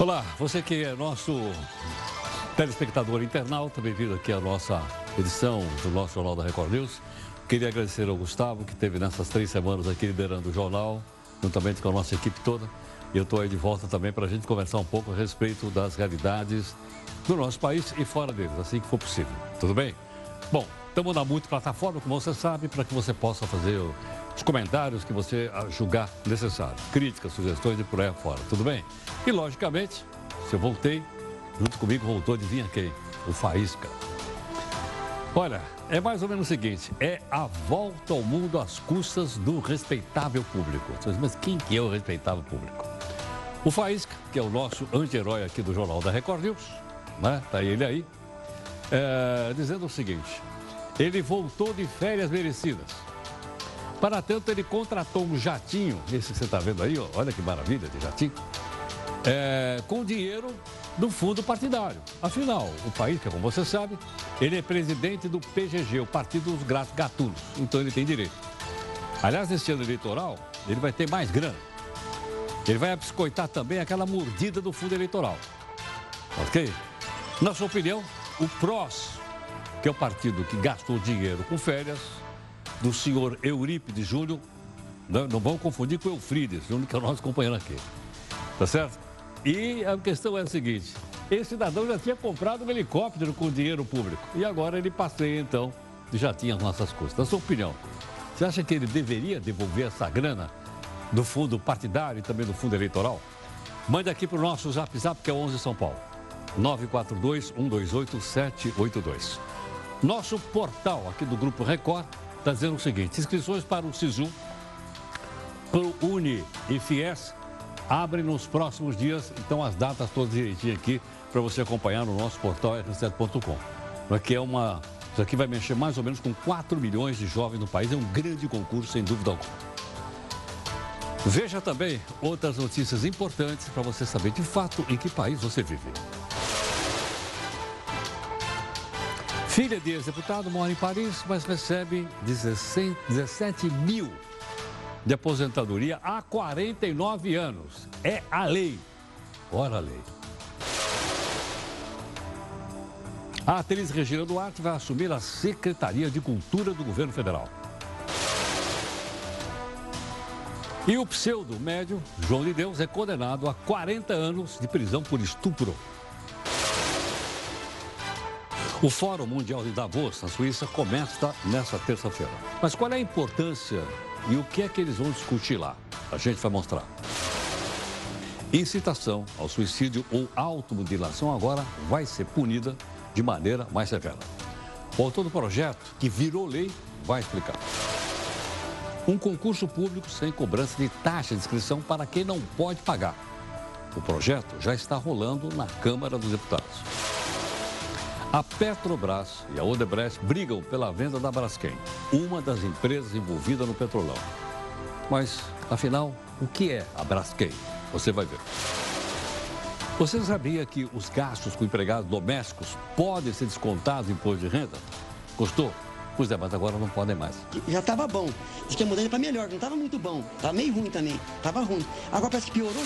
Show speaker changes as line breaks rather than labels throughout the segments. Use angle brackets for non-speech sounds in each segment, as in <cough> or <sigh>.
Olá, você que é nosso telespectador internauta, bem-vindo aqui à nossa edição do nosso Jornal da Record News. Queria agradecer ao Gustavo, que esteve nessas três semanas aqui liderando o jornal, juntamente com a nossa equipe toda. E eu estou aí de volta também para a gente conversar um pouco a respeito das realidades do nosso país e fora deles, assim que for possível. Tudo bem? Bom, estamos na multiplataforma, como você sabe, para que você possa fazer os comentários que você julgar necessário. Críticas, sugestões e por aí fora. Tudo bem? E, logicamente, se eu voltei, junto comigo voltou, adivinha quem? O Faísca. Olha, é mais ou menos o seguinte, é a volta ao mundo às custas do respeitável público. Mas quem que é o respeitável público? O Faísca, que é o nosso anti-herói aqui do Jornal da Record News, né? Tá ele aí, é, dizendo o seguinte, ele voltou de férias merecidas para tanto, ele contratou um jatinho, esse que você está vendo aí, ó, olha que maravilha de jatinho, é, com dinheiro do fundo partidário. Afinal, o país, que como você sabe, ele é presidente do PGG, o Partido dos Gatunos, então ele tem direito. Aliás, nesse ano eleitoral, ele vai ter mais grana. Ele vai biscoitar também aquela mordida do fundo eleitoral. Ok? Na sua opinião, o PROS, que é o partido que gastou dinheiro com férias, do senhor Eurípides Júnior. Não, não vamos confundir com Eufrides, Júnior, que é o nosso companheiro aqui. Tá certo? E a questão é a seguinte: esse cidadão já tinha comprado um helicóptero com dinheiro público. E agora ele passeia, então, já tinha as nossas custas. Na sua opinião, você acha que ele deveria devolver essa grana do fundo partidário e também do fundo eleitoral? Mande aqui para o nosso zap zap, que é 11 São Paulo. 942-128-782. Nosso portal aqui do Grupo Record está dizendo o seguinte: inscrições para o SISU, para o Uni e FIES abrem nos próximos dias. Então, as datas todas direitinho aqui para você acompanhar no nosso portal r7.com. Aqui é uma. Isso aqui vai mexer mais ou menos com 4 milhões de jovens no país. É um grande concurso, sem dúvida alguma. Veja também outras notícias importantes para você saber de fato em que país você vive. Filha de ex-deputado mora em Paris, mas recebe 17 mil de aposentadoria há 49 anos. É a lei. Ora a lei. A atriz Regina Duarte vai assumir a Secretaria de Cultura do Governo Federal. E o pseudo médio João de Deus é condenado a 40 anos de prisão por estupro. O Fórum Mundial de Davos, na Suíça, começa nesta terça-feira. Mas qual é a importância e o que é que eles vão discutir lá? A gente vai mostrar. Incitação ao suicídio ou automutilação agora vai ser punida de maneira mais severa. O autor do projeto, que virou lei, vai explicar. Um concurso público sem cobrança de taxa de inscrição para quem não pode pagar. O projeto já está rolando na Câmara dos Deputados. A Petrobras e a Odebrecht brigam pela venda da Braskem, uma das empresas envolvidas no petrolão. Mas, afinal, o que é a Braskem? Você vai ver. Você sabia que os gastos com empregados domésticos podem ser descontados em imposto de renda? Gostou? Pois é, mas agora não podem mais.
Já estava bom. Diz que a mudança para melhor, não estava muito bom. Estava meio ruim também. Estava ruim. Agora parece que piorou.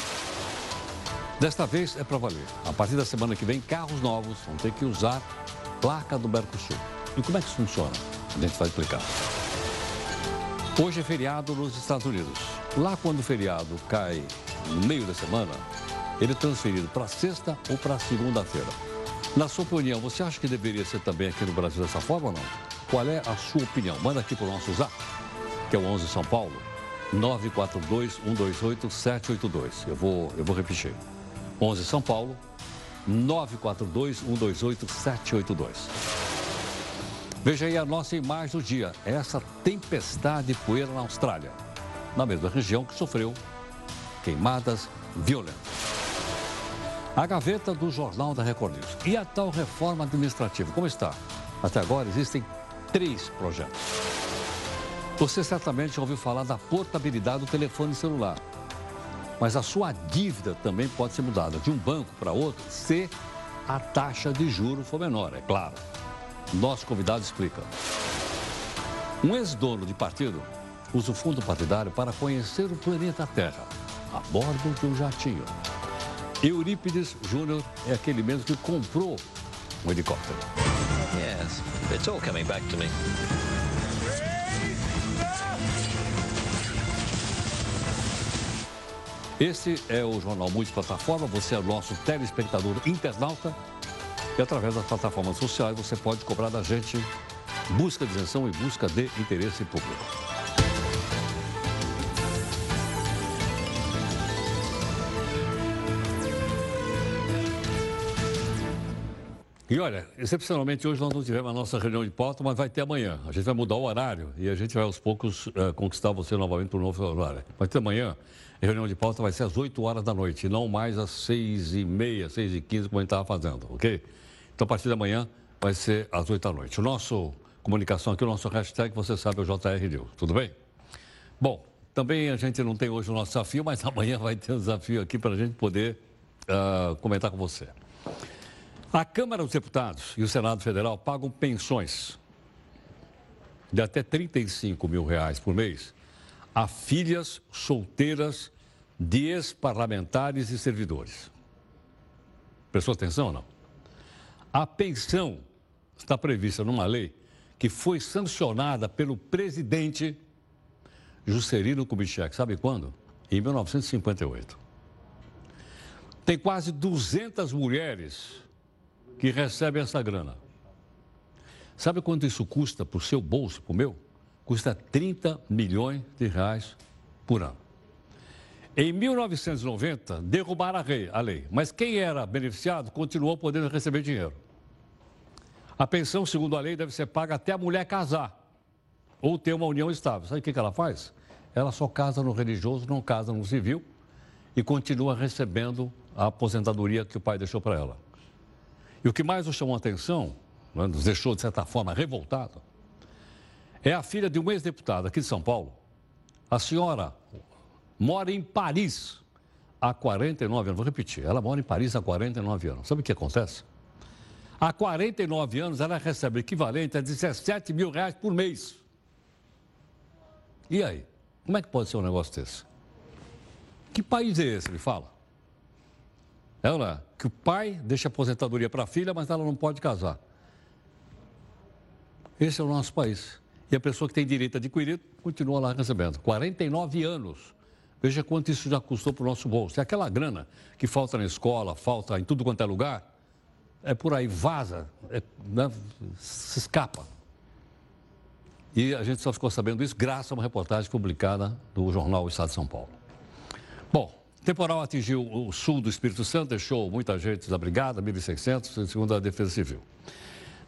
Desta vez é para valer. A partir da semana que vem, carros novos vão ter que usar placa do Mercosul. E como é que isso funciona? A gente vai explicar. Hoje é feriado nos Estados Unidos. Lá, quando o feriado cai no meio da semana, ele é transferido para sexta ou para segunda-feira. Na sua opinião, você acha que deveria ser também aqui no Brasil dessa forma ou não? Qual é a sua opinião? Manda aqui para o nosso zap, que é o 11 São Paulo, 942 128 782. Eu vou, eu vou repetir. 11 São Paulo, 942-128-782. Veja aí a nossa imagem do dia. Essa tempestade de poeira na Austrália, na mesma região que sofreu queimadas violentas. A gaveta do Jornal da Record News. E a tal reforma administrativa, como está? Até agora existem três projetos. Você certamente já ouviu falar da portabilidade do telefone celular mas a sua dívida também pode ser mudada de um banco para outro se a taxa de juro for menor, é claro. Nosso convidado explica. Um ex-dono de partido usa o fundo partidário para conhecer o planeta Terra a bordo de um jatinho. Eurípides Júnior é aquele mesmo que comprou um helicóptero. Yes, it's all coming back to me. Esse é o Jornal Multiplataforma. Você é nosso telespectador internauta. E através das plataformas sociais você pode cobrar da gente busca de isenção e busca de interesse público. E olha, excepcionalmente hoje nós não tivemos a nossa reunião de pauta, mas vai ter amanhã. A gente vai mudar o horário e a gente vai aos poucos uh, conquistar você novamente para o novo horário. Vai ter amanhã, reunião de pauta vai ser às 8 horas da noite, não mais às 6 e meia, 6 e 15, como a gente estava fazendo, ok? Então, a partir de amanhã vai ser às 8 da noite. O nosso comunicação aqui, o nosso hashtag, você sabe, é o JR News. Tudo bem? Bom, também a gente não tem hoje o nosso desafio, mas <laughs> amanhã vai ter um desafio aqui para a gente poder uh, comentar com você. A Câmara dos Deputados e o Senado Federal pagam pensões de até 35 mil reais por mês a filhas solteiras de ex-parlamentares e servidores. Prestou atenção ou não? A pensão está prevista numa lei que foi sancionada pelo presidente Juscelino Kubitschek. Sabe quando? Em 1958. Tem quase 200 mulheres que recebem essa grana. Sabe quanto isso custa para o seu bolso, para o meu? Custa 30 milhões de reais por ano. Em 1990, derrubaram a lei, mas quem era beneficiado continuou podendo receber dinheiro. A pensão, segundo a lei, deve ser paga até a mulher casar ou ter uma união estável. Sabe o que ela faz? Ela só casa no religioso, não casa no civil e continua recebendo a aposentadoria que o pai deixou para ela. E o que mais nos chamou a atenção, né, nos deixou, de certa forma, revoltado, é a filha de um ex-deputado aqui de São Paulo. A senhora mora em Paris há 49 anos. Vou repetir, ela mora em Paris há 49 anos. Sabe o que acontece? Há 49 anos ela recebe o equivalente a 17 mil reais por mês. E aí? Como é que pode ser um negócio desse? Que país é esse, me fala? Ela, que o pai deixa aposentadoria para a filha, mas ela não pode casar. Esse é o nosso país. E a pessoa que tem direito a adquirir continua lá recebendo. 49 anos. Veja quanto isso já custou para o nosso bolso. É aquela grana que falta na escola, falta em tudo quanto é lugar. É por aí, vaza, é, né, se escapa. E a gente só ficou sabendo isso graças a uma reportagem publicada do jornal Estado de São Paulo. Bom, Temporal atingiu o sul do Espírito Santo, deixou muita gente desabrigada, 1.600, segundo a Defesa Civil.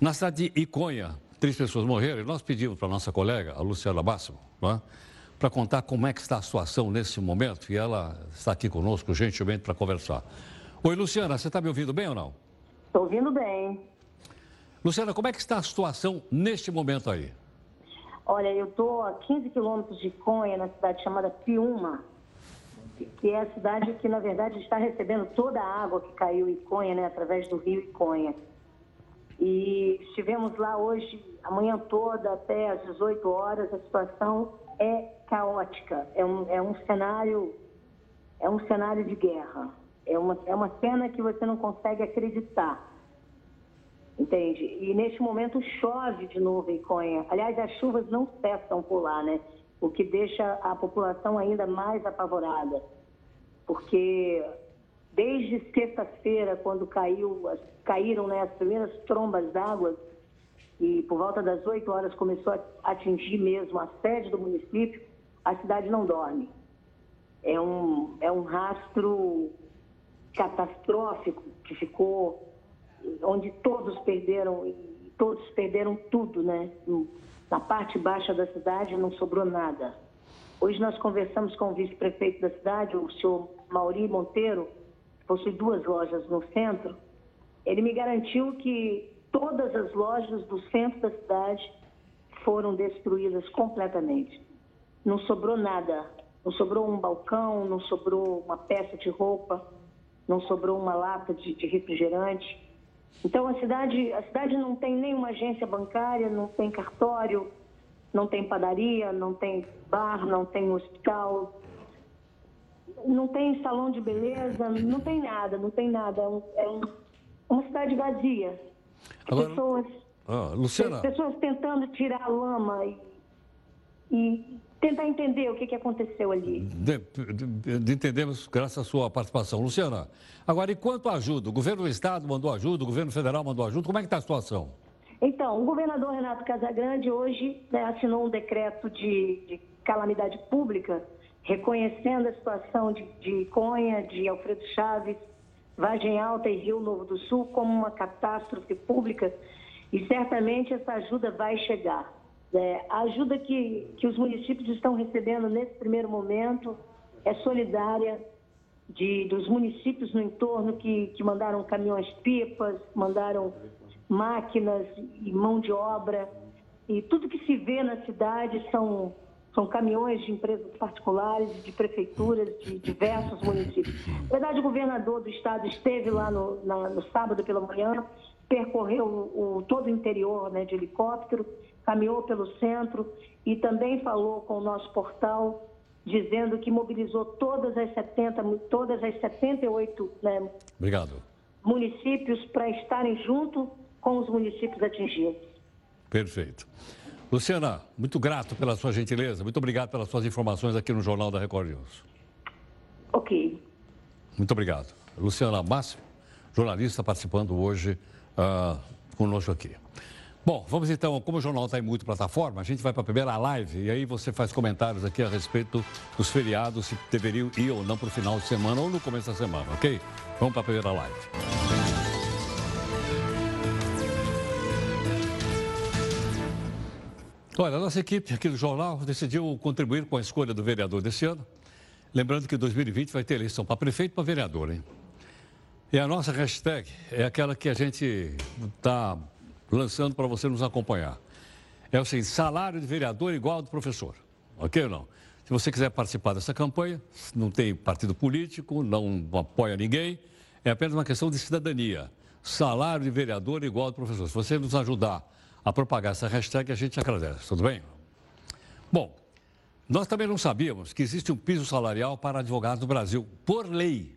Na cidade de Iconha, três pessoas morreram e nós pedimos para a nossa colega, a Luciana Máximo, é? para contar como é que está a situação nesse momento e ela está aqui conosco gentilmente para conversar. Oi, Luciana, você está me ouvindo bem ou não?
Estou ouvindo bem.
Luciana, como é que está a situação neste momento aí?
Olha, eu estou a 15 quilômetros de Iconha, na cidade chamada Piuma, que é a cidade que, na verdade, está recebendo toda a água que caiu em Conha, né, através do rio Iconha. E estivemos lá hoje, a manhã toda, até às 18 horas. A situação é caótica. É um, é um cenário é um cenário de guerra. É uma, é uma cena que você não consegue acreditar. Entende? E neste momento chove de novo em Conha. Aliás, as chuvas não cessam por lá, né? o que deixa a população ainda mais apavorada. Porque desde sexta-feira, quando caiu, caíram né, as primeiras trombas d'água, e por volta das 8 horas começou a atingir mesmo a sede do município, a cidade não dorme. É um, é um rastro catastrófico que ficou, onde todos perderam, todos perderam tudo, né? Na parte baixa da cidade não sobrou nada. Hoje nós conversamos com o vice-prefeito da cidade, o senhor Mauri Monteiro, possui duas lojas no centro. Ele me garantiu que todas as lojas do centro da cidade foram destruídas completamente. Não sobrou nada. Não sobrou um balcão, não sobrou uma peça de roupa, não sobrou uma lata de, de refrigerante. Então a cidade, a cidade não tem nenhuma agência bancária, não tem cartório, não tem padaria, não tem bar, não tem hospital. Não tem salão de beleza, não tem nada, não tem nada. É, um, é um, uma cidade vazia. Agora, pessoas, ah, Luciana. pessoas tentando tirar a lama e, e tentar entender o que, que aconteceu ali. De,
de, de entendemos graças à sua participação. Luciana, agora, e quanto à ajuda? O governo do Estado mandou ajuda, o governo federal mandou ajuda, como é que está a situação?
Então, o governador Renato Casagrande hoje né, assinou um decreto de, de, calamidade pública, reconhecendo a situação de, de Conha, de Alfredo Chaves, Vargem Alta e Rio Novo do Sul como uma catástrofe pública e certamente essa ajuda vai chegar. É, a ajuda que, que os municípios estão recebendo nesse primeiro momento é solidária de, dos municípios no entorno que, que mandaram caminhões-pipas, mandaram máquinas e mão de obra. E tudo que se vê na cidade são, são caminhões de empresas particulares, de prefeituras, de diversos municípios. Na verdade, o governador do estado esteve lá no, na, no sábado pela manhã, percorreu o, o, todo o interior né, de helicóptero caminhou pelo centro e também falou com o nosso portal, dizendo que mobilizou todas as 70, todas as 78 né,
Obrigado.
municípios para estarem junto com os municípios atingidos.
Perfeito. Luciana, muito grato pela sua gentileza, muito obrigado pelas suas informações aqui no Jornal da Record News.
Ok.
Muito obrigado. Luciana Máximo, jornalista, participando hoje uh, conosco aqui. Bom, vamos então, como o jornal está em multiplataforma, a gente vai para a primeira live e aí você faz comentários aqui a respeito dos feriados, se deveriam ir ou não para o final de semana ou no começo da semana, ok? Vamos para a primeira live. Olha, a nossa equipe aqui do jornal decidiu contribuir com a escolha do vereador desse ano. Lembrando que 2020 vai ter eleição para prefeito e para vereador, hein? E a nossa hashtag é aquela que a gente está lançando para você nos acompanhar. É o seguinte: salário de vereador igual ao do professor. Ok ou não? Se você quiser participar dessa campanha, não tem partido político, não apoia ninguém, é apenas uma questão de cidadania. Salário de vereador igual ao do professor. Se você nos ajudar a propagar essa hashtag, a gente agradece. Tudo bem? Bom, nós também não sabíamos que existe um piso salarial para advogados no Brasil, por lei.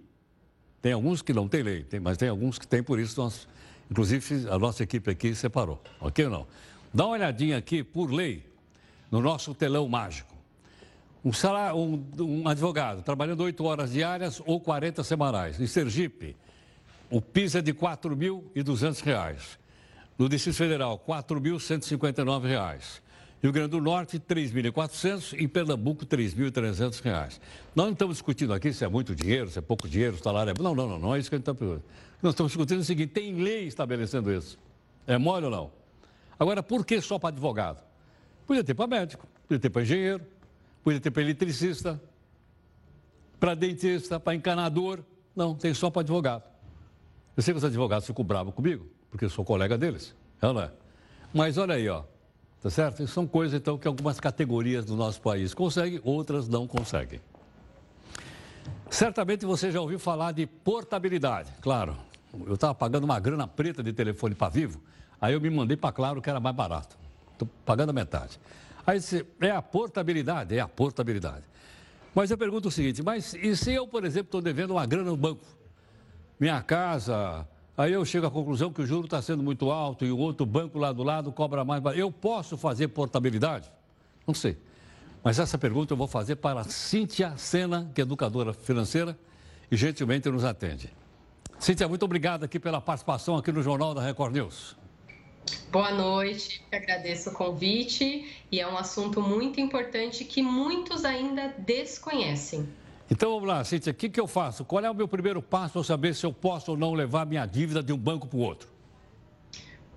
Tem alguns que não têm lei, mas tem alguns que têm, por isso nós Inclusive, a nossa equipe aqui separou, ok ou não? Dá uma olhadinha aqui, por lei, no nosso telão mágico. Um, salário, um, um advogado trabalhando 8 horas diárias ou 40 semanais. Em Sergipe, o PIS é de R$ 4.200. No Distrito Federal, R$ 4.159. Rio Grande do Norte, 3.400 e Pernambuco, 3.300 reais. Nós não estamos discutindo aqui se é muito dinheiro, se é pouco dinheiro, o salário é... Não, não, não, não é isso que a gente está perguntando. Nós estamos discutindo o seguinte, tem lei estabelecendo isso. É mole ou não? Agora, por que só para advogado? Podia ter para médico, podia ter para engenheiro, podia ter para eletricista, para dentista, para encanador. Não, tem só para advogado. Eu sei que os advogados ficam bravos comigo, porque eu sou colega deles. É ou não é? Mas olha aí, ó. Tá certo? Isso são coisas, então, que algumas categorias do nosso país conseguem, outras não conseguem. Certamente você já ouviu falar de portabilidade, claro. Eu estava pagando uma grana preta de telefone para vivo, aí eu me mandei para Claro que era mais barato. Estou pagando a metade. Aí disse, é a portabilidade? É a portabilidade. Mas eu pergunto o seguinte, mas e se eu, por exemplo, estou devendo uma grana no banco? Minha casa, Aí eu chego à conclusão que o juro está sendo muito alto e o outro banco lá do lado cobra mais. Eu posso fazer portabilidade? Não sei. Mas essa pergunta eu vou fazer para a Cíntia Sena, que é educadora financeira, e gentilmente nos atende. Cíntia, muito obrigado aqui pela participação aqui no Jornal da Record News.
Boa noite, agradeço o convite e é um assunto muito importante que muitos ainda desconhecem.
Então vamos lá, Cíntia, o que, que eu faço? Qual é o meu primeiro passo para saber se eu posso ou não levar minha dívida de um banco para o outro?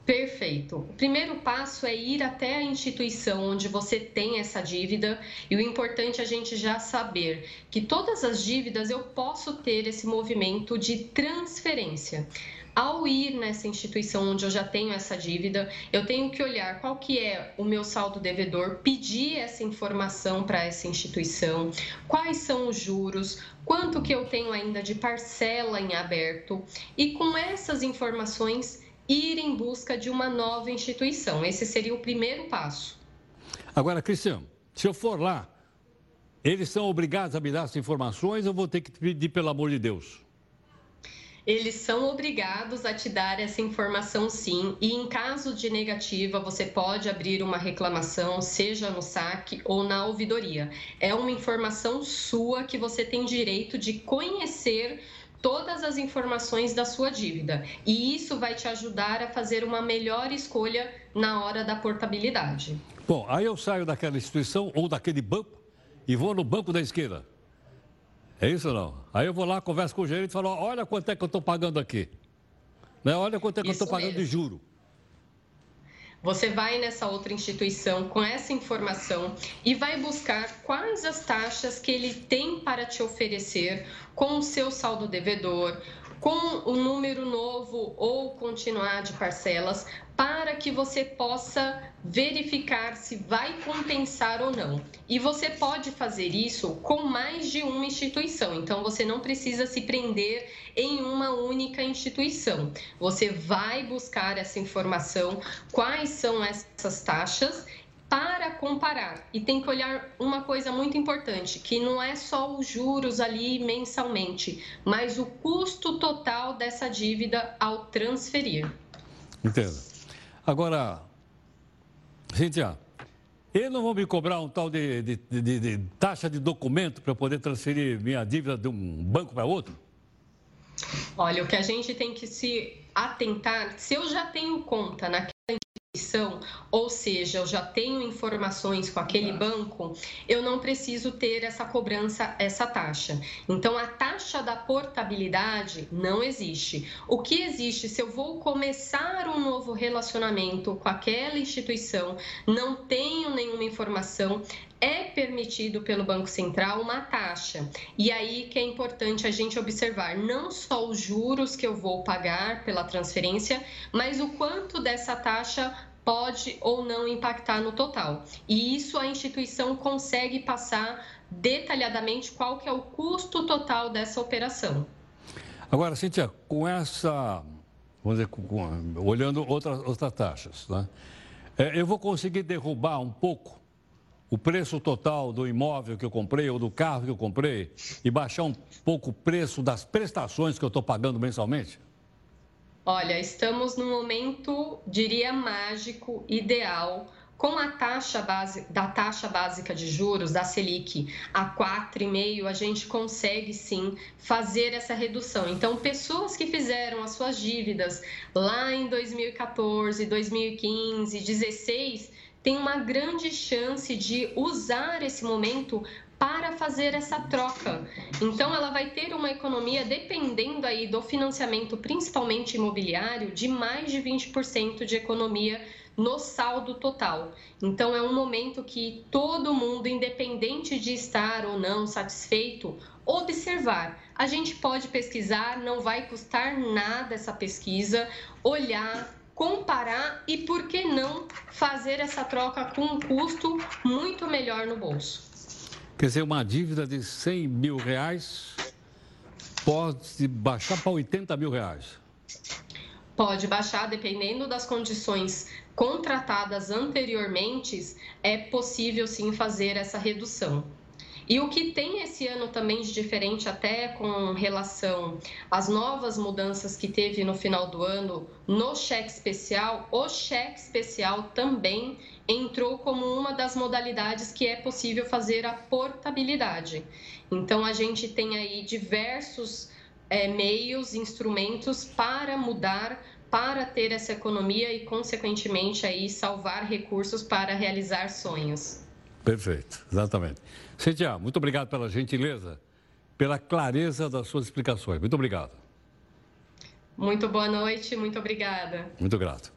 Perfeito. O primeiro passo é ir até a instituição onde você tem essa dívida e o importante é a gente já saber que todas as dívidas eu posso ter esse movimento de transferência. Ao ir nessa instituição onde eu já tenho essa dívida, eu tenho que olhar qual que é o meu saldo devedor, pedir essa informação para essa instituição, quais são os juros, quanto que eu tenho ainda de parcela em aberto e com essas informações ir em busca de uma nova instituição. Esse seria o primeiro passo.
Agora, Cristiano, se eu for lá eles são obrigados a me dar essas informações ou vou ter que pedir pelo amor de Deus?
Eles são obrigados a te dar essa informação sim, e em caso de negativa, você pode abrir uma reclamação, seja no saque ou na ouvidoria. É uma informação sua que você tem direito de conhecer todas as informações da sua dívida. E isso vai te ajudar a fazer uma melhor escolha na hora da portabilidade.
Bom, aí eu saio daquela instituição ou daquele banco e vou no banco da esquerda. É isso ou não? Aí eu vou lá, converso com o gerente e falo, olha quanto é que eu estou pagando aqui. Né? Olha quanto é que isso eu estou pagando mesmo. de juro.
Você vai nessa outra instituição com essa informação e vai buscar quais as taxas que ele tem para te oferecer com o seu saldo devedor, com o número novo ou continuar de parcelas, para que você possa verificar se vai compensar ou não. E você pode fazer isso com mais de uma instituição, então você não precisa se prender em uma única instituição. Você vai buscar essa informação, quais são essas taxas para comparar. E tem que olhar uma coisa muito importante, que não é só os juros ali mensalmente, mas o custo total dessa dívida ao transferir.
Entendo. Agora, Cíntia, eles não vão me cobrar um tal de, de, de, de taxa de documento para poder transferir minha dívida de um banco para outro?
Olha, o que a gente tem que se atentar, se eu já tenho conta naquela ou seja, eu já tenho informações com aquele banco, eu não preciso ter essa cobrança, essa taxa. Então, a taxa da portabilidade não existe. O que existe se eu vou começar um novo relacionamento com aquela instituição, não tenho nenhuma informação, é permitido pelo Banco Central uma taxa. E aí que é importante a gente observar não só os juros que eu vou pagar pela transferência, mas o quanto dessa taxa pode ou não impactar no total. E isso a instituição consegue passar detalhadamente qual que é o custo total dessa operação.
Agora, Cíntia, com essa, vamos dizer, com, olhando outras, outras taxas, né? É, eu vou conseguir derrubar um pouco o preço total do imóvel que eu comprei ou do carro que eu comprei e baixar um pouco o preço das prestações que eu estou pagando mensalmente?
Olha, estamos no momento, diria, mágico, ideal, com a taxa base, da taxa básica de juros, da Selic, a 4,5, a gente consegue sim fazer essa redução. Então, pessoas que fizeram as suas dívidas lá em 2014, 2015, 2016, têm uma grande chance de usar esse momento para fazer essa troca. Então ela vai ter uma economia dependendo aí do financiamento, principalmente imobiliário, de mais de 20% de economia no saldo total. Então é um momento que todo mundo, independente de estar ou não satisfeito, observar. A gente pode pesquisar, não vai custar nada essa pesquisa, olhar, comparar e por que não fazer essa troca com um custo muito melhor no bolso.
Quer dizer, uma dívida de 100 mil reais pode baixar para 80 mil reais.
Pode baixar, dependendo das condições contratadas anteriormente, é possível sim fazer essa redução. E o que tem esse ano também de diferente, até com relação às novas mudanças que teve no final do ano no cheque especial, o cheque especial também entrou como uma das modalidades que é possível fazer a portabilidade. Então, a gente tem aí diversos é, meios, instrumentos para mudar, para ter essa economia e, consequentemente, aí salvar recursos para realizar sonhos.
Perfeito, exatamente. Cintia, muito obrigado pela gentileza, pela clareza das suas explicações. Muito obrigado.
Muito boa noite, muito obrigada.
Muito grato.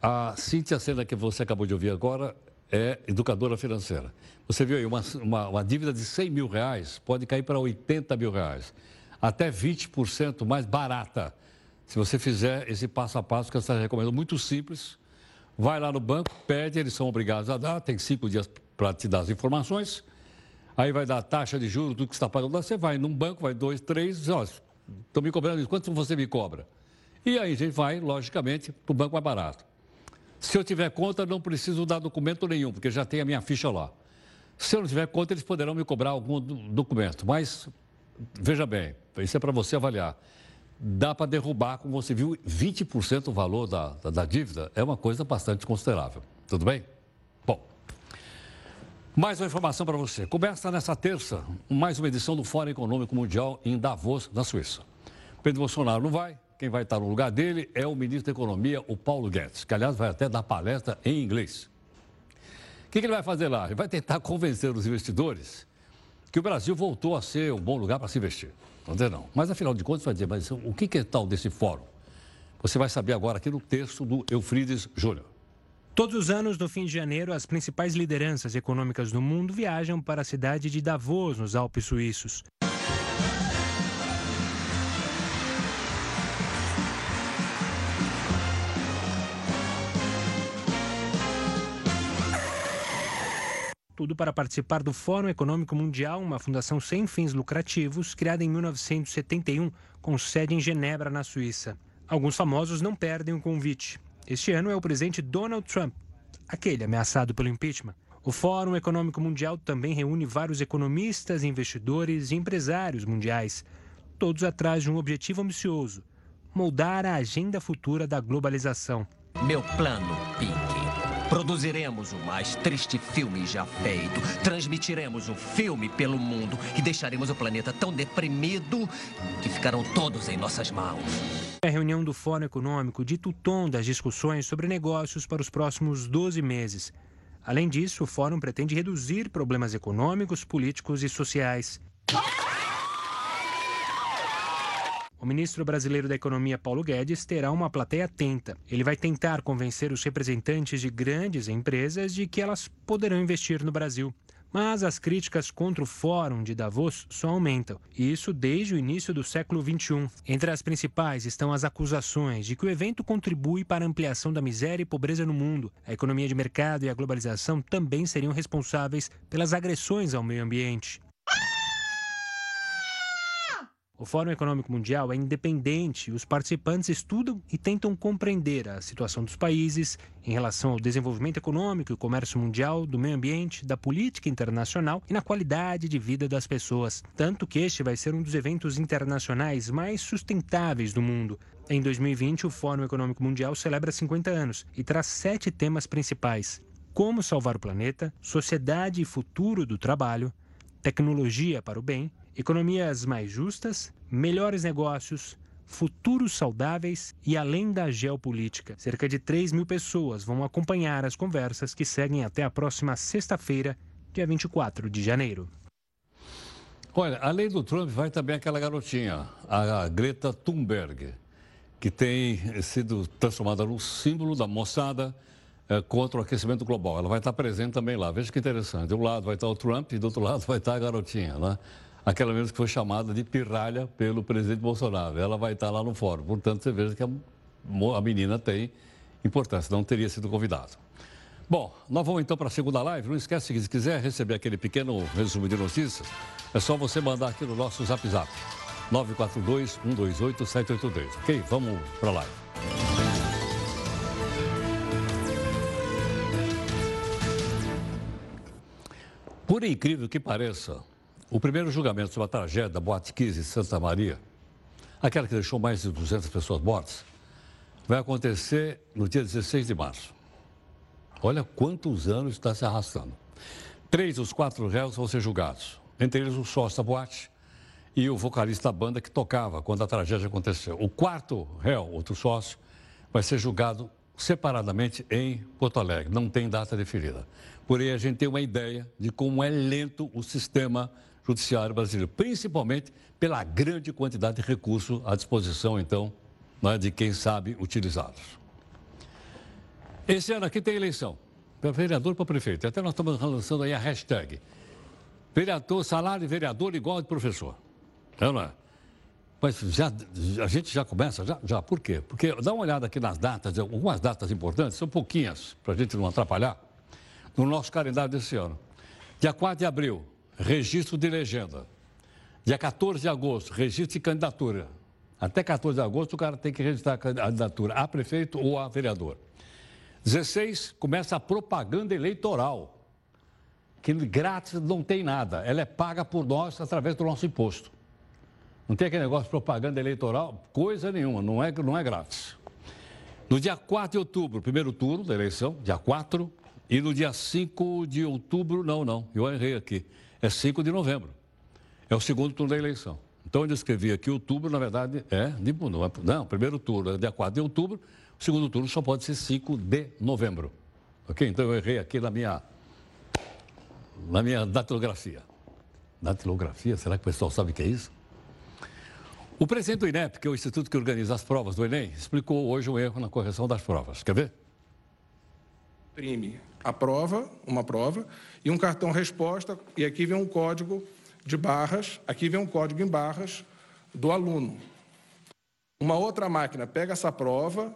A Cíntia Sena, que você acabou de ouvir agora, é educadora financeira. Você viu aí, uma, uma, uma dívida de 100 mil reais pode cair para 80 mil reais. Até 20% mais barata. Se você fizer esse passo a passo que eu estou recomendando, muito simples. Vai lá no banco, pede, eles são obrigados a dar, tem cinco dias para te dar as informações. Aí vai dar a taxa de juros, tudo que está pagando. Você vai num banco, vai dois, três, diz, ó, estão me cobrando isso, quanto você me cobra? E aí a gente vai, logicamente, para o banco mais barato. Se eu tiver conta, não preciso dar documento nenhum, porque já tem a minha ficha lá. Se eu não tiver conta, eles poderão me cobrar algum documento. Mas, veja bem, isso é para você avaliar. Dá para derrubar, como você viu, 20% o valor da, da, da dívida. É uma coisa bastante considerável. Tudo bem? Bom, mais uma informação para você. Começa nessa terça mais uma edição do Fórum Econômico Mundial em Davos, na Suíça. Pedro Bolsonaro não vai. Quem vai estar no lugar dele é o ministro da Economia, o Paulo Guedes, que, aliás, vai até dar palestra em inglês. O que, que ele vai fazer lá? Ele vai tentar convencer os investidores que o Brasil voltou a ser um bom lugar para se investir. Não dizer não. Mas, afinal de contas, vai dizer, mas o que, que é tal desse fórum? Você vai saber agora aqui no texto do Eufrides Júnior.
Todos os anos, no fim de janeiro, as principais lideranças econômicas do mundo viajam para a cidade de Davos, nos Alpes Suíços. Tudo para participar do Fórum Econômico Mundial, uma fundação sem fins lucrativos, criada em 1971, com sede em Genebra, na Suíça. Alguns famosos não perdem o convite. Este ano é o presidente Donald Trump, aquele ameaçado pelo impeachment. O Fórum Econômico Mundial também reúne vários economistas, investidores e empresários mundiais, todos atrás de um objetivo ambicioso: moldar a agenda futura da globalização.
Meu plano, Pink Produziremos o mais triste filme já feito. Transmitiremos o filme pelo mundo e deixaremos o planeta tão deprimido que ficarão todos em nossas mãos.
A reunião do Fórum Econômico dita o tom das discussões sobre negócios para os próximos 12 meses. Além disso, o Fórum pretende reduzir problemas econômicos, políticos e sociais. O ministro brasileiro da Economia, Paulo Guedes, terá uma plateia atenta. Ele vai tentar convencer os representantes de grandes empresas de que elas poderão investir no Brasil. Mas as críticas contra o Fórum de Davos só aumentam, e isso desde o início do século XXI. Entre as principais estão as acusações de que o evento contribui para a ampliação da miséria e pobreza no mundo. A economia de mercado e a globalização também seriam responsáveis pelas agressões ao meio ambiente. O Fórum Econômico Mundial é independente os participantes estudam e tentam compreender a situação dos países em relação ao desenvolvimento econômico e comércio mundial, do meio ambiente, da política internacional e na qualidade de vida das pessoas. Tanto que este vai ser um dos eventos internacionais mais sustentáveis do mundo. Em 2020, o Fórum Econômico Mundial celebra 50 anos e traz sete temas principais: como salvar o planeta, sociedade e futuro do trabalho, tecnologia para o bem economias mais justas, melhores negócios, futuros saudáveis e além da geopolítica. Cerca de 3 mil pessoas vão acompanhar as conversas que seguem até a próxima sexta-feira, dia 24 de janeiro.
Olha, além do Trump, vai também aquela garotinha, a Greta Thunberg, que tem sido transformada no símbolo da moçada é, contra o aquecimento global. Ela vai estar presente também lá. Veja que interessante. De um lado vai estar o Trump e do outro lado <laughs> vai estar a garotinha, né? Aquela mesmo que foi chamada de pirralha pelo presidente Bolsonaro. Ela vai estar lá no fórum. Portanto, você veja que a, menina tem importância, não teria sido convidada. Bom, nós vamos então para a segunda live. Não esquece que se quiser receber aquele pequeno resumo de notícias, é só você mandar aqui no nosso Zap Zap. 942-128-783. Ok? Vamos para a live. Por incrível que pareça, o primeiro julgamento sobre a tragédia da Boate Kiss em Santa Maria, aquela que deixou mais de 200 pessoas mortas, vai acontecer no dia 16 de março. Olha quantos anos está se arrastando. Três dos quatro réus vão ser julgados, entre eles o sócio da boate e o vocalista da banda que tocava quando a tragédia aconteceu. O quarto réu, outro sócio, vai ser julgado separadamente em Porto Alegre, não tem data definida. Porém, a gente tem uma ideia de como é lento o sistema judiciário brasileiro, principalmente pela grande quantidade de recursos à disposição, então, é, de quem sabe utilizá-los. Esse ano aqui tem eleição, para vereador e para prefeito. Até nós estamos lançando aí a hashtag. Vereador, salário de vereador igual de professor. É, não é? Mas já, a gente já começa, já, já. Por quê? Porque dá uma olhada aqui nas datas, algumas datas importantes, são pouquinhas, para a gente não atrapalhar, no nosso calendário desse ano. Dia 4 de abril, registro de legenda. Dia 14 de agosto, registro de candidatura. Até 14 de agosto, o cara tem que registrar a candidatura a prefeito ou a vereador. 16, começa a propaganda eleitoral, que grátis não tem nada. Ela é paga por nós através do nosso imposto. Não tem aquele negócio de propaganda eleitoral, coisa nenhuma, não é, não é grátis. No dia 4 de outubro, primeiro turno da eleição, dia 4, e no dia 5 de outubro, não, não, eu errei aqui, é 5 de novembro. É o segundo turno da eleição. Então, eu escrevi aqui outubro, na verdade, é, não, é, não primeiro turno é dia 4 de outubro, o segundo turno só pode ser 5 de novembro. Ok? Então, eu errei aqui na minha, na minha datilografia. Datilografia? Será que o pessoal sabe o que é isso? O presidente do INEP, que é o instituto que organiza as provas do Enem, explicou hoje o erro na correção das provas. Quer ver?
Imprime a prova, uma prova, e um cartão resposta, e aqui vem um código de barras, aqui vem um código em barras do aluno. Uma outra máquina pega essa prova,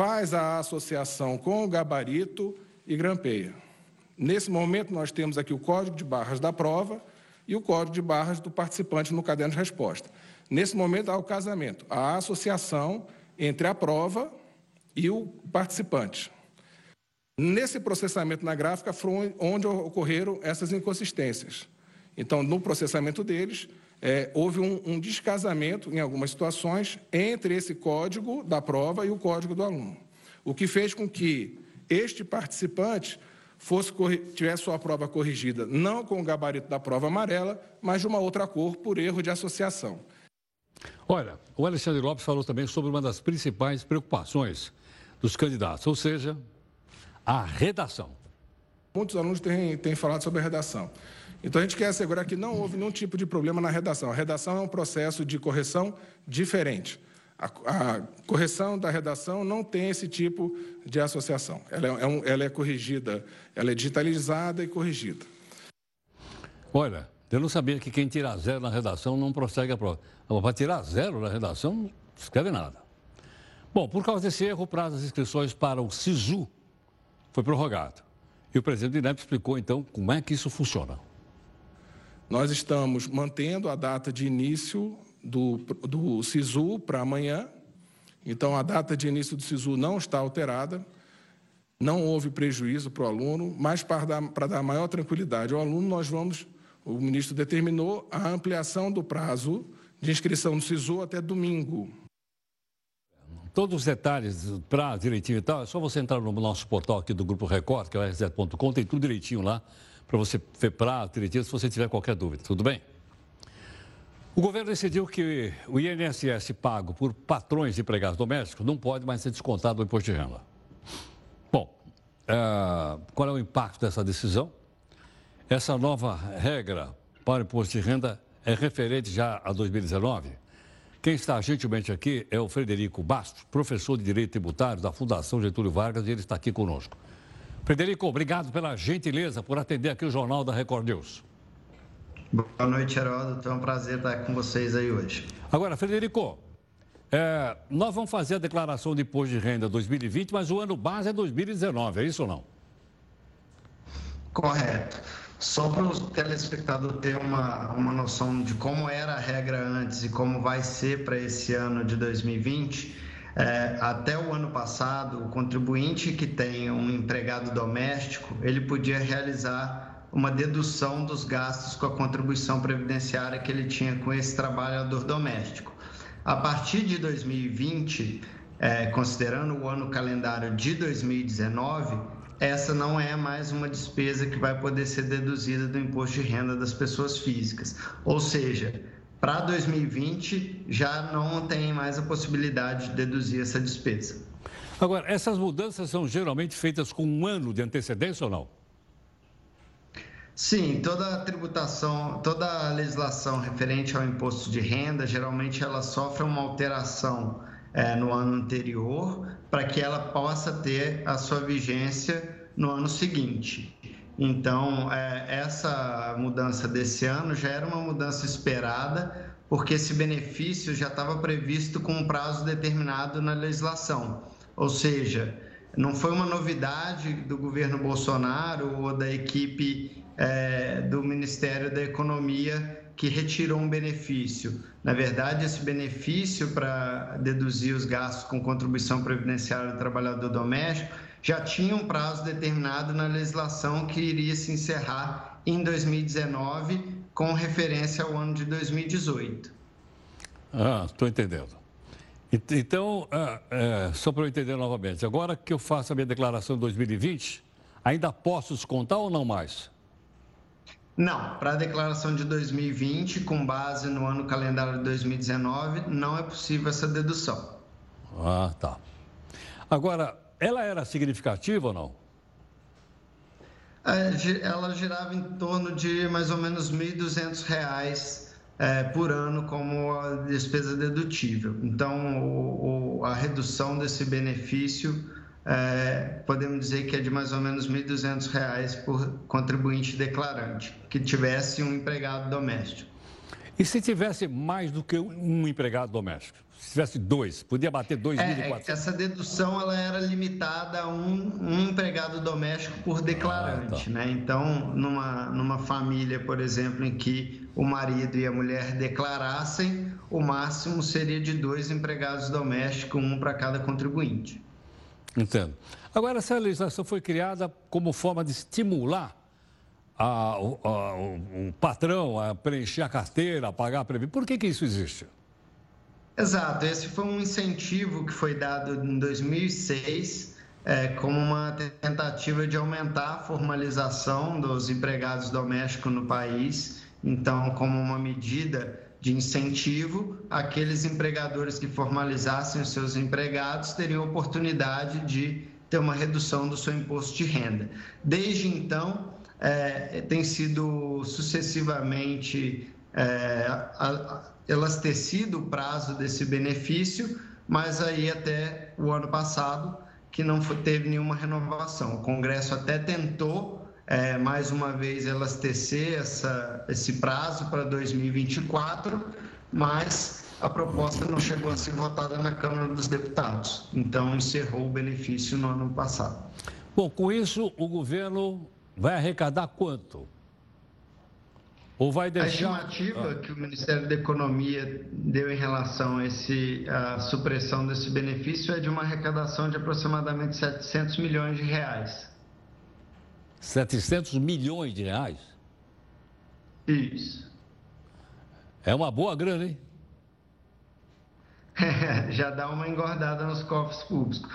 faz a associação com o gabarito e grampeia. Nesse momento, nós temos aqui o código de barras da prova e o código de barras do participante no caderno de resposta. Nesse momento há o casamento, a associação entre a prova e o participante. Nesse processamento na gráfica foi onde ocorreram essas inconsistências. Então, no processamento deles, é, houve um, um, descasamento, em algumas situações, entre esse código da prova e o código do aluno. O que fez com que este participante fosse, tivesse sua prova corrigida não com o gabarito da prova amarela, mas de uma outra cor, por erro de associação.
Olha, o Alexandre Lopes falou também sobre uma das principais preocupações dos candidatos, ou seja, a redação.
Muitos alunos têm, têm falado sobre a redação. Então, a gente quer assegurar que não houve nenhum tipo de problema na redação. A redação é um processo de correção diferente. A, a correção da redação não tem esse tipo de associação. Ela é, é um, ela é corrigida, ela é digitalizada e corrigida.
Olha, eu não sabia que quem tira zero na redação não prossegue a prova. Para tirar zero na redação, não escreve nada. Bom, por causa desse erro, o prazo das inscrições para o SISU foi prorrogado. E o presidente do INEP explicou, então, como é que isso funciona.
Nós estamos mantendo a data de início do, do SISU para amanhã. Então, a data de início do SISU não está alterada. Não houve prejuízo para o aluno, mas para dar, dar maior tranquilidade ao aluno, nós vamos o ministro determinou a ampliação do prazo de inscrição no SISU até domingo.
Todos os detalhes, prazo direitinho e tal, é só você entrar no nosso portal aqui do Grupo Record, que é o rz.com, tem tudo direitinho lá, para você ver prazo direitinho, se você tiver qualquer dúvida. Tudo bem? O governo decidiu que o INSS pago por patrões de empregados domésticos não pode mais ser descontado do imposto de renda. Bom, uh, qual é o impacto dessa decisão? Essa nova regra para o imposto de renda é referente já a 2019. Quem está gentilmente aqui é o Frederico Bastos, professor de Direito Tributário da Fundação Getúlio Vargas, e ele está aqui conosco. Frederico, obrigado pela gentileza por atender aqui o Jornal da Record News.
Boa noite, Heródoto. É um prazer estar com vocês aí hoje.
Agora, Frederico, é, nós vamos fazer a declaração de imposto de renda 2020, mas o ano base é 2019, é isso ou não?
Correto. Só para o telespectador ter uma, uma noção de como era a regra antes e como vai ser para esse ano de 2020, é, até o ano passado, o contribuinte que tem um empregado doméstico, ele podia realizar uma dedução dos gastos com a contribuição previdenciária que ele tinha com esse trabalhador doméstico. A partir de 2020, é, considerando o ano calendário de 2019, essa não é mais uma despesa que vai poder ser deduzida do imposto de renda das pessoas físicas. Ou seja, para 2020 já não tem mais a possibilidade de deduzir essa despesa.
Agora, essas mudanças são geralmente feitas com um ano de antecedência ou não?
Sim, toda a tributação, toda a legislação referente ao imposto de renda, geralmente ela sofre uma alteração é, no ano anterior, para que ela possa ter a sua vigência no ano seguinte. Então, é, essa mudança desse ano já era uma mudança esperada, porque esse benefício já estava previsto com um prazo determinado na legislação. Ou seja, não foi uma novidade do governo Bolsonaro ou da equipe é, do Ministério da Economia que retirou um benefício. Na verdade, esse benefício para deduzir os gastos com contribuição previdenciária do trabalhador doméstico já tinha um prazo determinado na legislação que iria se encerrar em 2019, com referência ao ano de 2018.
Ah, estou entendendo. Então, ah, é, só para eu entender novamente, agora que eu faço a minha declaração de 2020, ainda posso descontar ou não mais?
Não, para a declaração de 2020, com base no ano calendário de 2019, não é possível essa dedução.
Ah, tá. Agora, ela era significativa ou não?
É, ela girava em torno de mais ou menos R$ 1.200 é, por ano como a despesa dedutível. Então, o, o, a redução desse benefício, é, podemos dizer que é de mais ou menos R$ 1.200 por contribuinte declarante que tivesse um empregado doméstico.
E se tivesse mais do que um empregado doméstico? Se tivesse dois, podia bater 2.400?
É, essa dedução ela era limitada a um, um empregado doméstico por declarante. Ah, tá. né? Então, numa, numa família, por exemplo, em que o marido e a mulher declarassem, o máximo seria de dois empregados domésticos, um para cada contribuinte.
Entendo. Agora, essa legislação foi criada como forma de estimular a, a, o, o, patrão a preencher a carteira, a pagar a previdência. Por que, que isso existe?
Exato, esse foi um incentivo que foi dado em 2006 é, como uma tentativa de aumentar a formalização dos empregados domésticos no país. Então, como uma medida de incentivo, aqueles empregadores que formalizassem os seus empregados teriam oportunidade de ter uma redução do seu imposto de renda. Desde então, é, tem sido sucessivamente é, a, elastecido o prazo desse benefício, mas aí até o ano passado que não teve nenhuma renovação. O Congresso até tentou é, mais uma vez elastecer essa, esse prazo para 2024, mas a proposta não chegou a ser votada na Câmara dos Deputados. Então encerrou o benefício no ano passado.
Bom, com isso o governo vai arrecadar quanto? Ou vai deixar...
A estimativa ah. que o Ministério da Economia deu em relação a, esse, a supressão desse benefício é de uma arrecadação de aproximadamente 700 milhões de reais.
700 milhões de reais?
Isso.
É uma boa grana, hein? <laughs>
Já dá uma engordada nos cofres públicos.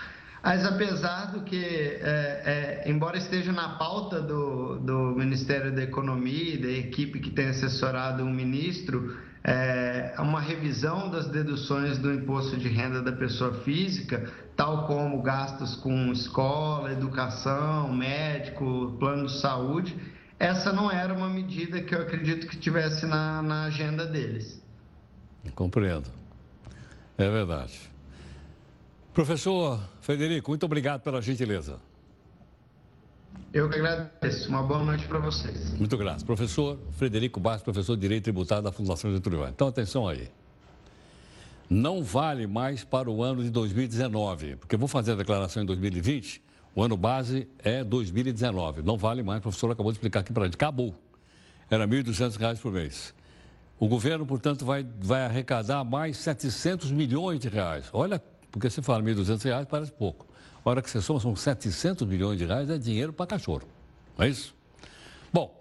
Mas apesar do que, é, é, embora esteja na pauta do, do Ministério da Economia e da equipe que tem assessorado o ministro, é, uma revisão das deduções do imposto de renda da pessoa física, tal como gastos com escola, educação, médico, plano de saúde, essa não era uma medida que eu acredito que tivesse na, na agenda deles.
Compreendo. É verdade. Professor Frederico, muito obrigado pela gentileza.
Eu que agradeço. Uma boa noite para vocês.
Muito grato. Professor Frederico Bastos, professor de Direito Tributário da Fundação Getúlio Vargas. Então, atenção aí. Não vale mais para o ano de 2019, porque eu vou fazer a declaração em 2020, o ano base é 2019. Não vale mais, o professor acabou de explicar aqui para a gente. Acabou. Era R$ 1.200 por mês. O governo, portanto, vai, vai arrecadar mais 700 milhões de reais. Olha porque se fala R$ 1.200, parece pouco. A hora que você soma, são 700 milhões de reais, é dinheiro para cachorro. Não é isso? Bom,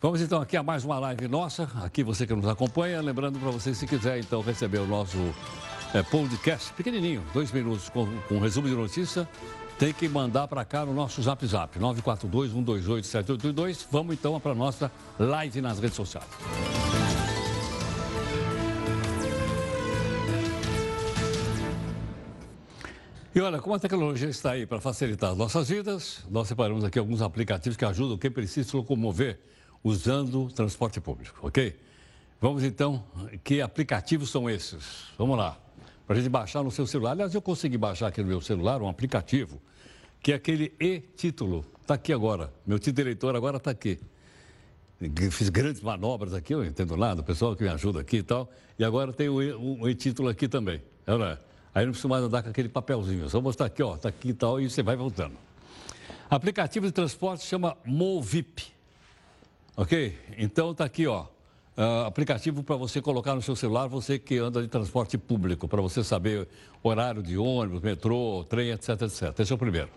vamos então aqui a mais uma live nossa. Aqui você que nos acompanha. Lembrando para você, se quiser então receber o nosso é, podcast pequenininho, dois minutos, com, com um resumo de notícia, tem que mandar para cá no nosso Zap Zap, 942-128-7882. Vamos então para a nossa live nas redes sociais. E olha, como a tecnologia está aí para facilitar as nossas vidas, nós separamos aqui alguns aplicativos que ajudam quem precisa se locomover usando transporte público, ok? Vamos então, que aplicativos são esses? Vamos lá, para a gente baixar no seu celular. Aliás, eu consegui baixar aqui no meu celular um aplicativo que é aquele e-título. Está aqui agora, meu título eleitor agora está aqui. Fiz grandes manobras aqui, eu entendo nada, o pessoal que me ajuda aqui e tal. E agora tem o e-título aqui também. Não é? Aí não precisa mais andar com aquele papelzinho. Só mostrar aqui, ó, tá aqui e tal, e você vai voltando. Aplicativo de transporte chama Movip. Ok? Então tá aqui, ó. Uh, aplicativo para você colocar no seu celular, você que anda de transporte público, para você saber horário de ônibus, metrô, trem, etc, etc. Esse é o primeiro.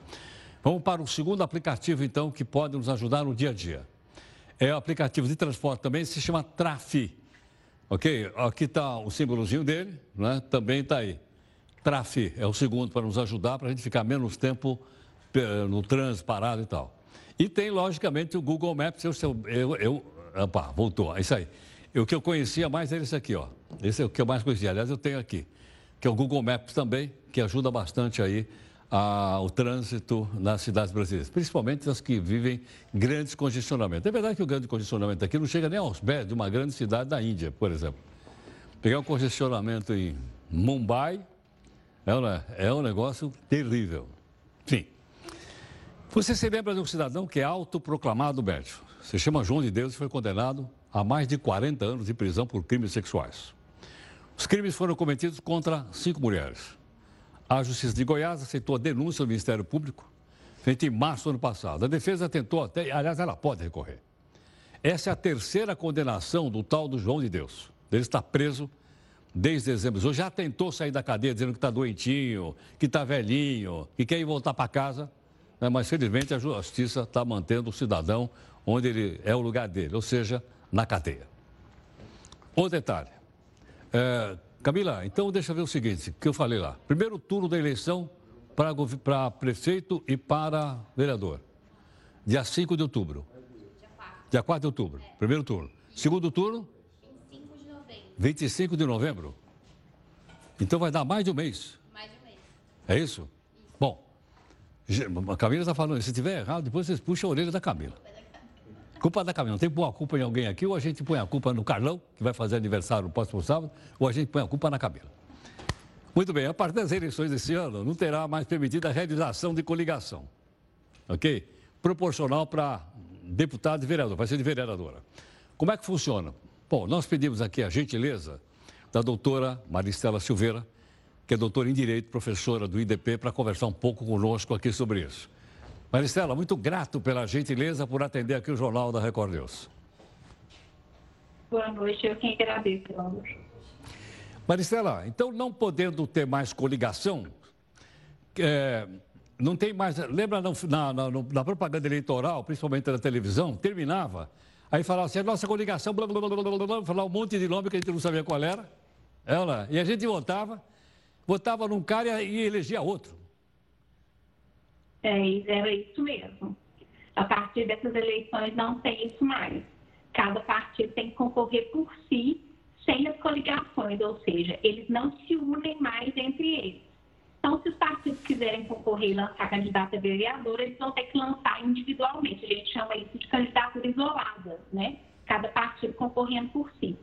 Vamos para o segundo aplicativo, então, que pode nos ajudar no dia a dia. É o aplicativo de transporte também, se chama Trafi. Ok? Aqui está o símbolozinho dele, né? também está aí. Trafi é o segundo para nos ajudar, para a gente ficar menos tempo no trânsito, parado e tal. E tem, logicamente, o Google Maps. Eu, eu, eu opa, voltou, é isso aí. O que eu conhecia mais era esse aqui, ó. Esse é o que eu mais conhecia. Aliás, eu tenho aqui, que é o Google Maps também, que ajuda bastante aí a, o trânsito nas cidades brasileiras, principalmente as que vivem grandes congestionamentos. É verdade que o grande congestionamento aqui não chega nem aos pés de uma grande cidade da Índia, por exemplo. Pegar um congestionamento em Mumbai é um, é um negócio terrível. Enfim. Você se lembra de um cidadão que é autoproclamado médico. Se chama João de Deus e foi condenado a mais de 40 anos de prisão por crimes sexuais. Os crimes foram cometidos contra cinco mulheres. A Justiça de Goiás aceitou a denúncia do Ministério Público, feita em março do ano passado. A defesa tentou até, aliás, ela pode recorrer. Essa é a terceira condenação do tal do João de Deus. Ele está preso desde dezembro. Já tentou sair da cadeia dizendo que está doentinho, que está velhinho, que quer ir voltar para casa. Né? Mas, felizmente, a justiça está mantendo o cidadão onde ele é o lugar dele, ou seja, na cadeia. Outro detalhe. É, Camila, então deixa eu ver o seguinte, que eu falei lá. Primeiro turno da eleição para, prefeito e para vereador. Dia 5 de outubro. Dia 4. Dia 4 de outubro. Primeiro turno. Segundo turno? 25 de novembro. 25 de novembro? Então vai dar mais de um mês. Mais de um mês. É isso? isso. Bom, a Camila está falando, se tiver errado, depois vocês puxam a orelha da Camila. Culpa da Camila. Não tem que pôr a culpa em alguém aqui, ou a gente põe a culpa no Carlão, que vai fazer aniversário no próximo sábado, ou a gente põe a culpa na Camila. Muito bem, a partir das eleições desse ano, não terá mais permitida a realização de coligação. Ok? Proporcional para deputado e vereador, vai ser de vereadora. Como é que funciona? Bom, nós pedimos aqui a gentileza da doutora Maristela Silveira, que é doutora em Direito, professora do IDP, para conversar um pouco conosco aqui sobre isso. Maristela, muito grato pela gentileza por atender aqui o Jornal da Record News.
Boa noite, eu quem agradeço,
Maristela, então não podendo ter mais coligação, é, não tem mais. Lembra na, na, na, propaganda eleitoral, principalmente na televisão, terminava, aí falava assim: a nossa coligação, blá, blá, blá, blá, blá, falar um monte de nome que a gente não sabia qual era. Ela, e a gente votava, votava num cara e elegia outro.
É, era isso mesmo. A partir dessas eleições não tem isso mais. Cada partido tem que concorrer por si, sem as coligações, ou seja, eles não se unem mais entre eles. Então, se os partidos quiserem concorrer e lançar candidato a vereador, eles vão ter que lançar individualmente. A gente chama isso de candidatura isolada, né? Cada partido concorrendo por si.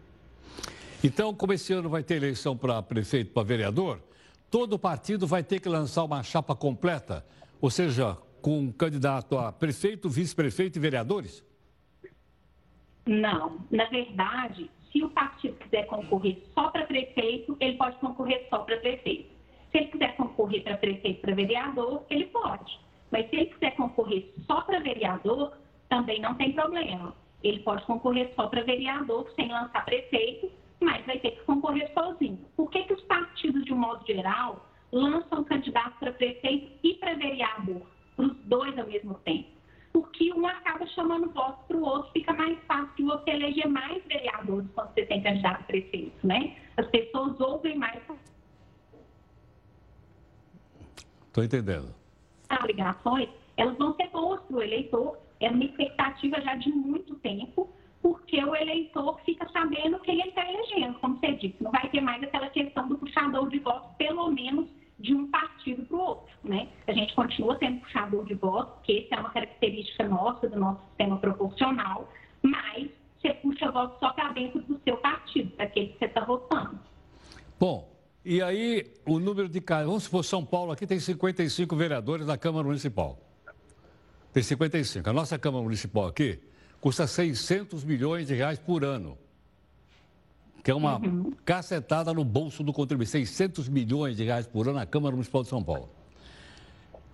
Então, como esse ano vai ter eleição para prefeito, para vereador, todo partido vai ter que lançar uma chapa completa ou seja, com um candidato a prefeito, vice-prefeito e vereadores?
Não. Na verdade, se o partido quiser concorrer só para prefeito, ele pode concorrer só para prefeito. Se ele quiser concorrer para prefeito para vereador, ele pode. Mas se ele quiser concorrer só para vereador, também não tem problema. Ele pode concorrer só para vereador, sem lançar prefeito, mas vai ter que concorrer sozinho. Por que, que os partidos, de um modo geral, lançam candidato para prefeito e para vereador, para os dois ao mesmo tempo. Porque um acaba chamando votos para o outro, fica mais fácil você eleger mais vereadores quando você tem candidato a prefeito, né? As pessoas ouvem mais.
Estou entendendo.
As obrigações, elas vão ser boas para o eleitor, é uma expectativa já de muito tempo, porque o eleitor fica sabendo quem ele está elegendo, como você disse. Não vai ter mais aquela questão do puxador de votos, pelo menos de um partido para o outro. Né? A gente continua sendo puxador de votos, que essa é uma característica nossa do nosso sistema proporcional, mas você puxa votos só para dentro do seu partido, para aquele que você está votando.
Bom, e aí o número de casos, vamos supor, São Paulo aqui tem 55 vereadores na Câmara Municipal. Tem 55. A nossa Câmara Municipal aqui custa 600 milhões de reais por ano que é uma uhum. cacetada no bolso do contribuinte, 600 milhões de reais por ano na Câmara Municipal de São Paulo.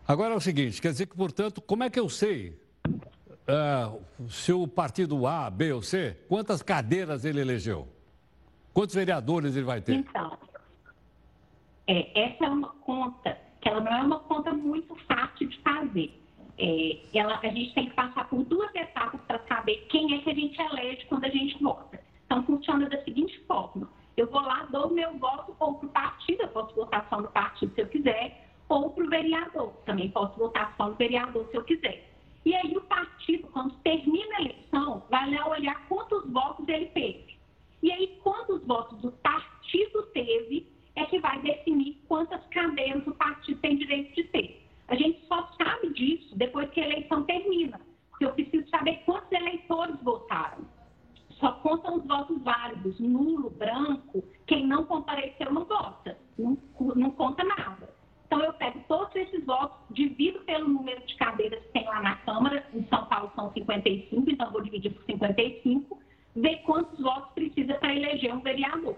Agora é o seguinte, quer dizer que, portanto, como é que eu sei uh, se o partido A, B ou C, quantas cadeiras ele elegeu? Quantos vereadores ele vai ter?
Então, é, essa é uma conta que ela não é uma conta muito fácil de fazer. é, ela, a gente tem que passar por duas etapas para saber quem é que a gente elege quando a gente vota. Então, funciona da seguinte forma: eu vou lá, dou meu voto ou para o partido, eu posso votar só no partido se eu quiser, ou para o vereador, também posso votar só no vereador se eu quiser. E aí, o partido, quando termina a eleição, vai lá olhar quantos votos ele teve. E aí, quantos votos o partido teve é que vai definir quantas cadeiras o partido tem direito de ter. A gente só sabe disso depois que a eleição termina, porque eu preciso saber quantos eleitores votaram. Só contam os votos válidos, nulo, branco, quem não compareceu não vota, não, não conta nada. Então, eu pego todos esses votos, divido pelo número de cadeiras que tem lá na Câmara, em São Paulo são 55, então eu vou dividir por 55, ver quantos votos precisa para eleger um vereador.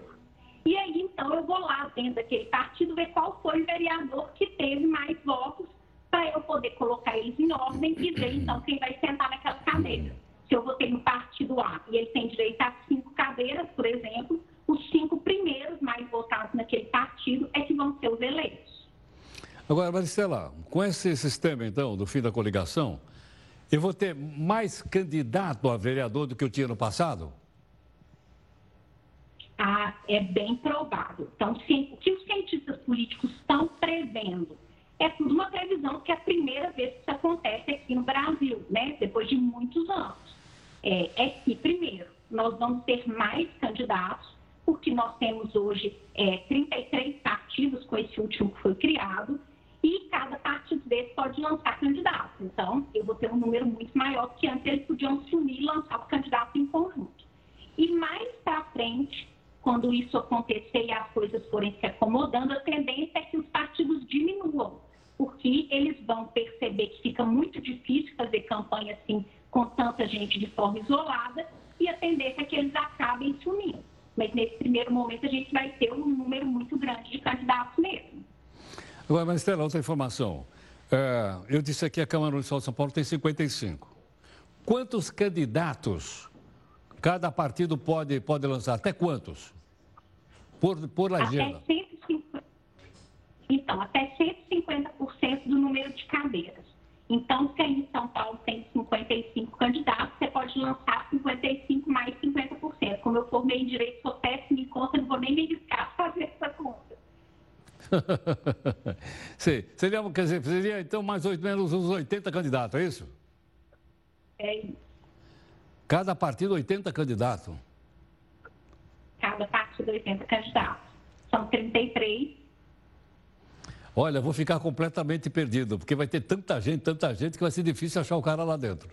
E aí, então, eu vou lá dentro daquele partido ver qual foi o vereador que teve mais votos para eu poder colocar eles em ordem e ver, então, quem vai sentar naquela cadeira. Se eu votei no partido A e ele tem direito a cinco cadeiras, por exemplo, os cinco primeiros mais votados naquele partido é que vão ser os eleitos.
Maristela, com esse sistema, então, do fim da coligação, eu vou ter mais candidato a vereador do que eu tinha no passado?
Ah, é bem provável. Então, o que os cientistas políticos estão prevendo é tudo uma previsão que é a primeira vez que isso acontece aqui no Brasil, né? depois de muitos anos. É, é que, primeiro, nós vamos ter mais candidatos, porque nós temos hoje é, 33 partidos com esse último que foi criado, e cada partido desse pode lançar candidatos. Então, eu vou ter um número muito maior, porque antes eles podiam se unir e lançar o candidato em conjunto. E mais para frente, quando isso acontecer e as coisas forem se acomodando, a tendência é que os partidos diminuam porque eles vão perceber que fica muito difícil fazer campanha assim com tanta gente de forma isolada e a tendência é que eles acabem se unindo. Mas nesse primeiro momento a gente vai ter um número muito grande de candidatos mesmo.
Agora, mas Estela, outra informação. É, eu disse aqui a Câmara Municipal de São Paulo tem 55. Quantos candidatos cada partido pode, pode lançar? Até quantos? Por, por agenda?
Até 150. Então, até 150% do número de cadeiras. Então, se aí em São Paulo tem 55 candidatos, você pode lançar 55 mais 50%. Como eu formei em Direito, sou péssimo em conta, não vou nem me riscar fazer essa conta. <laughs>
Sim. Seria, quer dizer, seria então mais ou menos uns 80 candidatos, é isso?
É isso.
Cada partido 80 candidatos?
Cada partido 80 candidatos. São 33
Olha, vou ficar completamente perdido, porque vai ter tanta gente, tanta gente, que vai ser difícil achar o cara lá dentro.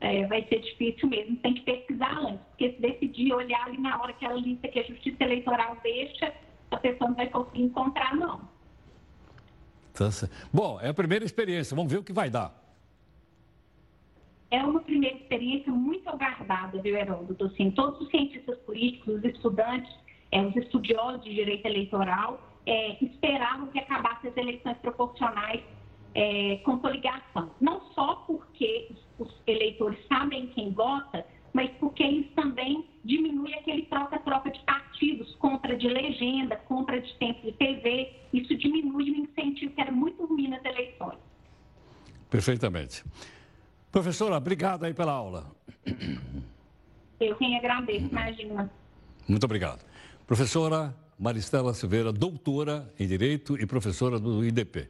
É, vai ser difícil mesmo, tem que pesquisar antes, porque se decidir olhar ali na hora que a lista que a Justiça Eleitoral deixa, a pessoa não vai conseguir encontrar, não.
Tá Bom, é a primeira experiência, vamos ver o que vai dar.
É uma primeira experiência muito aguardada, viu, Heródoto? Assim, todos os cientistas políticos, os estudantes, é, os estudiosos de direito eleitoral, é, esperavam que acabassem as eleições proporcionais é, com coligação. Não só porque os eleitores sabem quem vota, mas porque isso também diminui aquele troca-troca de partidos, compra de legenda, compra de tempo de TV. Isso diminui o incentivo que era muito ruim nas eleições.
Perfeitamente. Professora, obrigado aí pela aula.
Eu quem agradeço, imagina.
Muito obrigado. Professora Maristela Silveira, doutora em Direito e professora do IDP.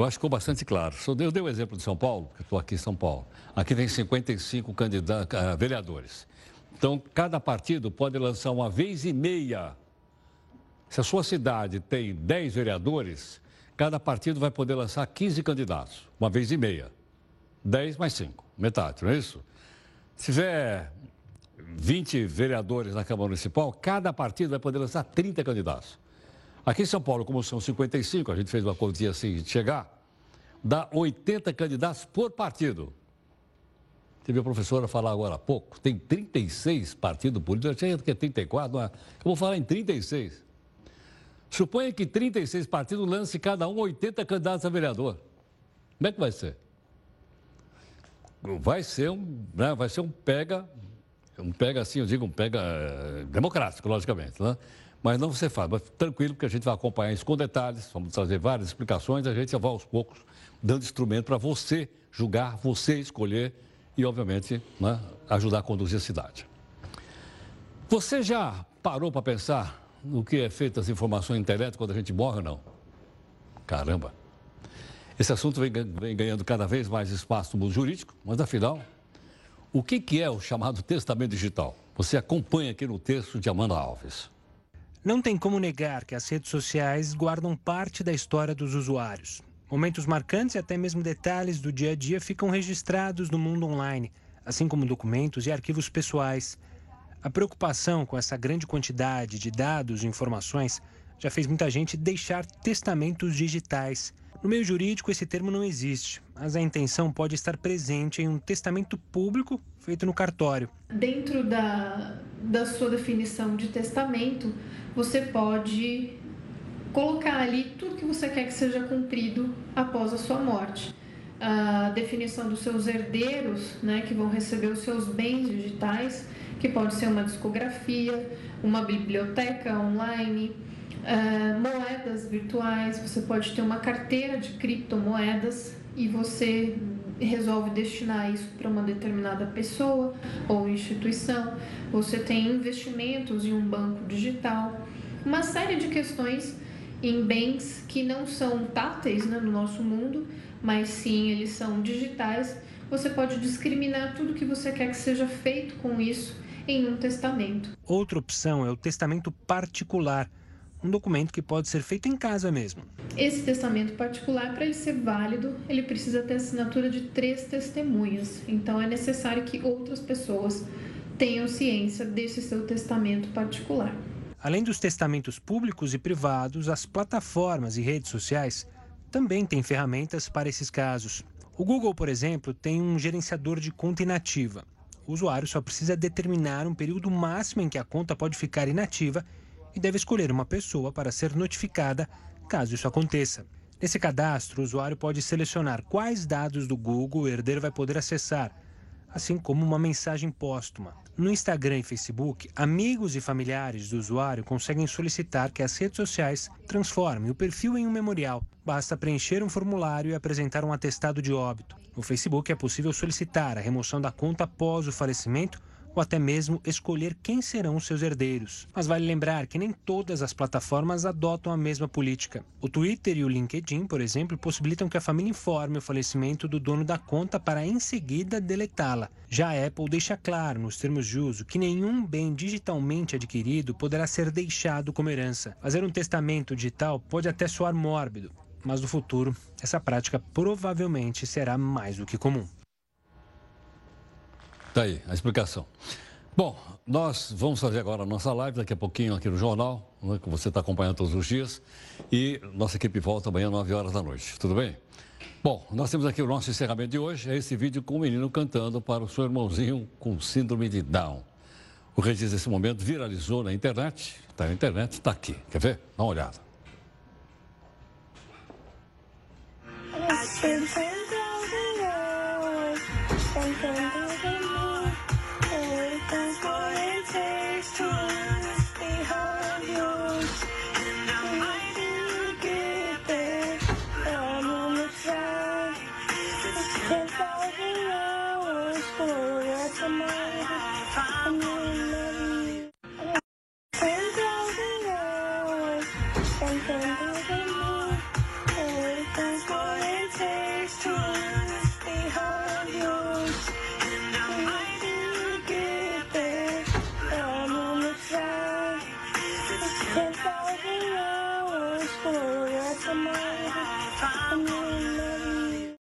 Eu acho que ficou bastante claro. Eu dei o exemplo de São Paulo, porque estou aqui em São Paulo. Aqui tem 55 candidatos, uh, vereadores. Então, cada partido pode lançar uma vez e meia. Se a sua cidade tem 10 vereadores, cada partido vai poder lançar 15 candidatos, uma vez e meia. 10 mais 5, metade, não é isso? Se tiver 20 vereadores na Câmara Municipal, cada partido vai poder lançar 30 candidatos. Aqui em São Paulo, como são 55, a gente fez uma continha assim de chegar, dá 80 candidatos por partido. Teve a professora falar agora há pouco, tem 36 partidos políticos, eu achei que é 34, mas eu vou falar em 36. Suponha que 36 partidos lancem cada um 80 candidatos a vereador. Como é que vai ser? Vai ser um, né, vai ser um pega um pega assim, eu digo um pega é, democrático, logicamente, né? Mas não você faz, mas tranquilo, porque a gente vai acompanhar isso com detalhes, vamos trazer várias explicações, a gente vai aos poucos dando instrumento para você julgar, você escolher e, obviamente, né, ajudar a conduzir a cidade. Você já parou para pensar no que é feito as informações na internet quando a gente morre ou não? Caramba! Esse assunto vem, vem ganhando cada vez mais espaço no mundo jurídico, mas afinal, o que, que é o chamado testamento digital? Você acompanha aqui no texto de Amanda Alves.
Não tem como negar que as redes sociais guardam parte da história dos usuários. Momentos marcantes e até mesmo detalhes do dia a dia ficam registrados no mundo online, assim como documentos e arquivos pessoais. A preocupação com essa grande quantidade de dados e informações já fez muita gente deixar testamentos digitais. No meio jurídico, esse termo não existe, mas a intenção pode estar presente em um testamento público feito no cartório.
Dentro da, da sua definição de testamento, você pode colocar ali tudo que você quer que seja cumprido após a sua morte. A definição dos seus herdeiros, né, que vão receber os seus bens digitais, que pode ser uma discografia, uma biblioteca online, uh, moedas virtuais, você pode ter uma carteira de criptomoedas e você resolve destinar isso para uma determinada pessoa ou instituição. Você tem investimentos em um banco digital, uma série de questões em bens que não são táteis né, no nosso mundo, mas sim eles são digitais. Você pode discriminar tudo que você quer que seja feito com isso em um testamento.
Outra opção é o testamento particular, um documento que pode ser feito em casa mesmo.
Esse testamento particular, para ele ser válido, ele precisa ter assinatura de três testemunhas. Então é necessário que outras pessoas tenham ciência desse seu testamento particular.
Além dos testamentos públicos e privados, as plataformas e redes sociais também têm ferramentas para esses casos. O Google, por exemplo, tem um gerenciador de conta inativa. O usuário só precisa determinar um período máximo em que a conta pode ficar inativa e deve escolher uma pessoa para ser notificada caso isso aconteça. Nesse cadastro, o usuário pode selecionar quais dados do Google o herdeiro vai poder acessar, assim como uma mensagem póstuma. No Instagram e Facebook, amigos e familiares do usuário conseguem solicitar que as redes sociais transformem o perfil em um memorial. Basta preencher um formulário e apresentar um atestado de óbito. No Facebook é possível solicitar a remoção da conta após o falecimento ou até mesmo escolher quem serão os seus herdeiros. Mas vale lembrar que nem todas as plataformas adotam a mesma política. O Twitter e o LinkedIn, por exemplo, possibilitam que a família informe o falecimento do dono da conta para em seguida deletá-la. Já a Apple deixa claro nos termos de uso que nenhum bem digitalmente adquirido poderá ser deixado como herança. Fazer um testamento digital pode até soar mórbido, mas no futuro essa prática provavelmente será mais do que comum.
Tá aí a explicação. Bom, nós vamos fazer agora a nossa live daqui a pouquinho aqui no jornal, né, que você está acompanhando todos os dias. E nossa equipe volta amanhã às 9 horas da noite. Tudo bem? Bom, nós temos aqui o nosso encerramento de hoje. É esse vídeo com o menino cantando para o seu irmãozinho com síndrome de Down. O registro desse momento viralizou na internet. Está na internet, está aqui. Quer ver? Dá uma olhada.
Thousand